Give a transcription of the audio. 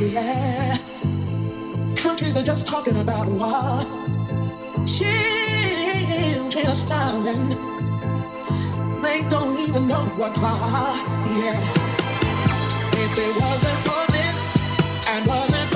yeah. Countries are just talking about war. Children are starving. They don't even know what for, yeah. If it wasn't for this, and wasn't